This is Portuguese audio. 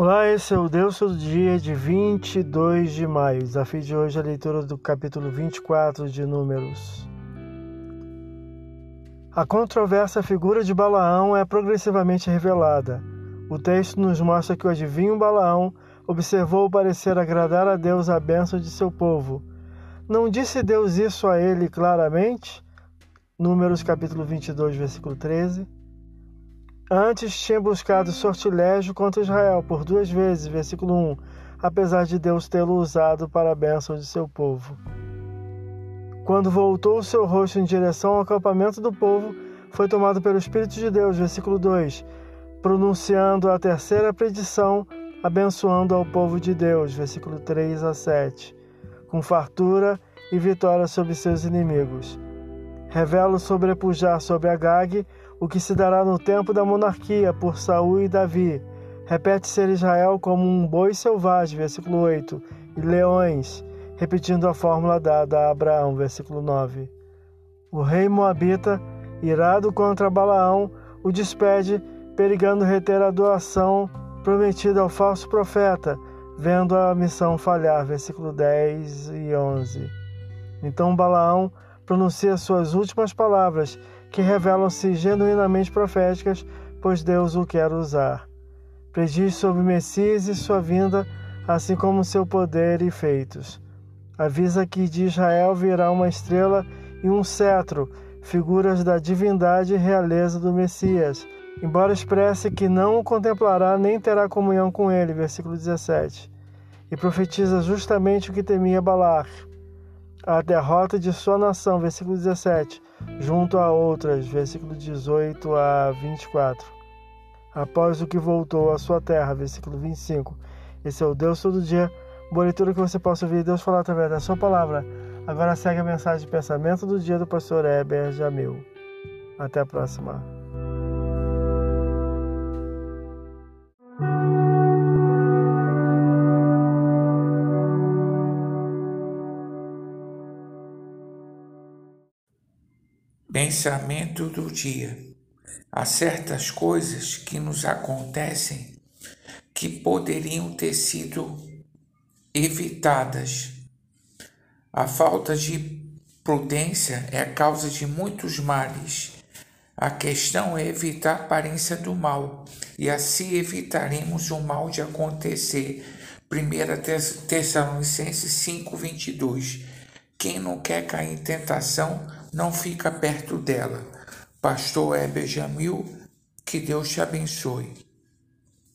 Olá, esse é o Deus do dia de 22 de maio. Desafio de hoje é a leitura do capítulo 24 de Números. A controversa figura de Balaão é progressivamente revelada. O texto nos mostra que o adivinho Balaão observou parecer agradar a Deus a bênção de seu povo. Não disse Deus isso a ele claramente? Números capítulo 22, versículo 13. Antes tinha buscado sortilégio contra Israel por duas vezes, versículo 1, apesar de Deus tê-lo usado para a bênção de seu povo. Quando voltou o seu rosto em direção ao acampamento do povo, foi tomado pelo Espírito de Deus, versículo 2, pronunciando a terceira predição, abençoando ao povo de Deus, versículo 3 a 7, com fartura e vitória sobre seus inimigos. Revela o sobrepujar sobre Agag, o que se dará no tempo da monarquia por Saul e Davi. Repete ser Israel como um boi selvagem, versículo 8, e leões, repetindo a fórmula dada a Abraão, versículo 9. O rei Moabita, irado contra Balaão, o despede, perigando reter a doação prometida ao falso profeta, vendo a missão falhar, versículo 10 e 11. Então Balaão pronuncia suas últimas palavras, que revelam-se genuinamente proféticas, pois Deus o quer usar. Prediz sobre Messias e sua vinda, assim como seu poder e feitos. Avisa que de Israel virá uma estrela e um cetro, figuras da divindade e realeza do Messias, embora expresse que não o contemplará nem terá comunhão com ele, versículo 17. E profetiza justamente o que temia Balar a derrota de sua nação, versículo 17, junto a outras, versículo 18 a 24. Após o que voltou à sua terra, versículo 25. Esse é o Deus todo dia. Boa leitura que você possa ouvir Deus falar através da sua palavra. Agora segue a mensagem de pensamento do dia do pastor Heber Jamil. Até a próxima. Pensamento do dia. Há certas coisas que nos acontecem que poderiam ter sido evitadas. A falta de prudência é a causa de muitos males. A questão é evitar a aparência do mal, e assim evitaremos o mal de acontecer. 1 Tessalonicenses 5:22. Quem não quer cair em tentação, não fica perto dela. Pastor Heber Jamil, que Deus te abençoe.